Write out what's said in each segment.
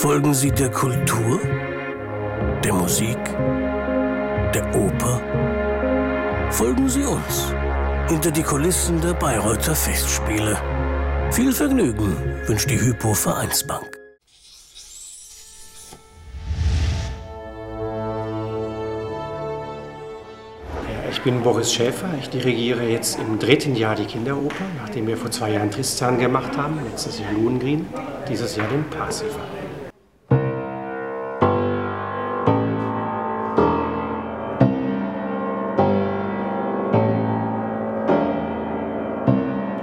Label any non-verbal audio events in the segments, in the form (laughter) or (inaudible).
Folgen Sie der Kultur, der Musik, der Oper? Folgen Sie uns hinter die Kulissen der Bayreuther Festspiele. Viel Vergnügen wünscht die Hypo Vereinsbank. Ich bin Boris Schäfer. Ich dirigiere jetzt im dritten Jahr die Kinderoper, nachdem wir vor zwei Jahren Tristan gemacht haben, letztes Jahr Lohengrin, dieses Jahr den Parsifal.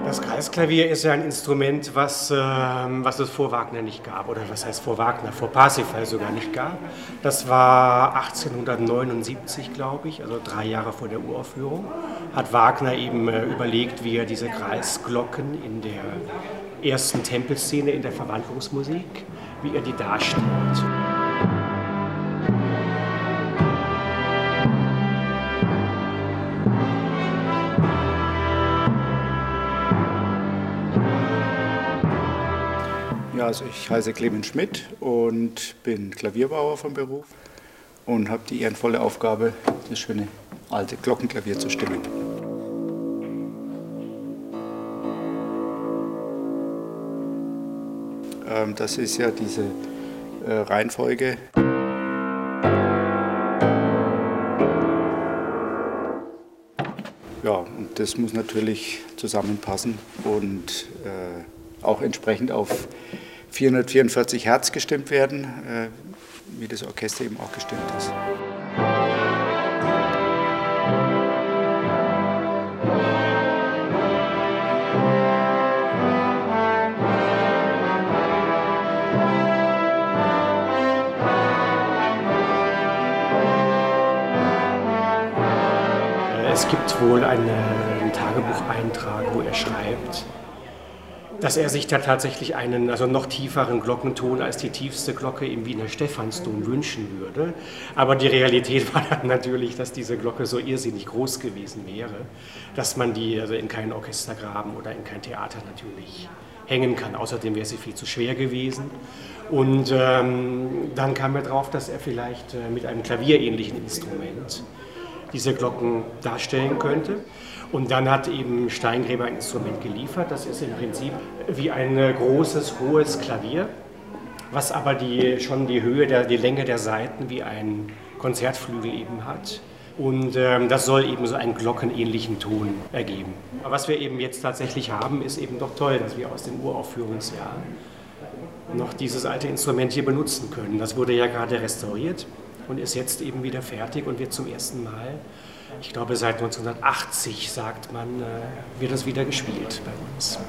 Das Kreisklavier ist ja ein Instrument, was, äh, was es vor Wagner nicht gab. Oder was heißt vor Wagner? Vor Parsifal sogar nicht gab. Das war 1879, glaube ich, also drei Jahre vor der Uraufführung. Hat Wagner eben äh, überlegt, wie er diese Kreisglocken in der ersten Tempelszene in der Verwandlungsmusik, wie er die darstellt. Also ich heiße Clemens Schmidt und bin Klavierbauer vom Beruf und habe die ehrenvolle Aufgabe, das schöne alte Glockenklavier zu stimmen. Ähm, das ist ja diese äh, Reihenfolge. Ja, und das muss natürlich zusammenpassen und äh, auch entsprechend auf 444 Hertz gestimmt werden, äh, wie das Orchester eben auch gestimmt ist. Es gibt wohl eine, einen Tagebucheintrag, wo er schreibt, dass er sich da tatsächlich einen also noch tieferen Glockenton als die tiefste Glocke im Wiener Stephansdom wünschen würde. Aber die Realität (laughs) war dann natürlich, dass diese Glocke so irrsinnig groß gewesen wäre, dass man die also in keinen Orchestergraben oder in kein Theater natürlich hängen kann. Außerdem wäre sie viel zu schwer gewesen. Und ähm, dann kam er drauf, dass er vielleicht äh, mit einem klavierähnlichen Instrument diese Glocken darstellen könnte. Und dann hat eben Steingräber ein Instrument geliefert. Das ist im Prinzip wie ein großes, hohes Klavier, was aber die, schon die Höhe, der, die Länge der Saiten wie ein Konzertflügel eben hat. Und ähm, das soll eben so einen glockenähnlichen Ton ergeben. Aber was wir eben jetzt tatsächlich haben, ist eben doch toll, dass wir aus dem Uraufführungsjahr noch dieses alte Instrument hier benutzen können. Das wurde ja gerade restauriert und ist jetzt eben wieder fertig und wird zum ersten Mal, ich glaube seit 1980 sagt man, äh, wird das wieder gespielt bei uns.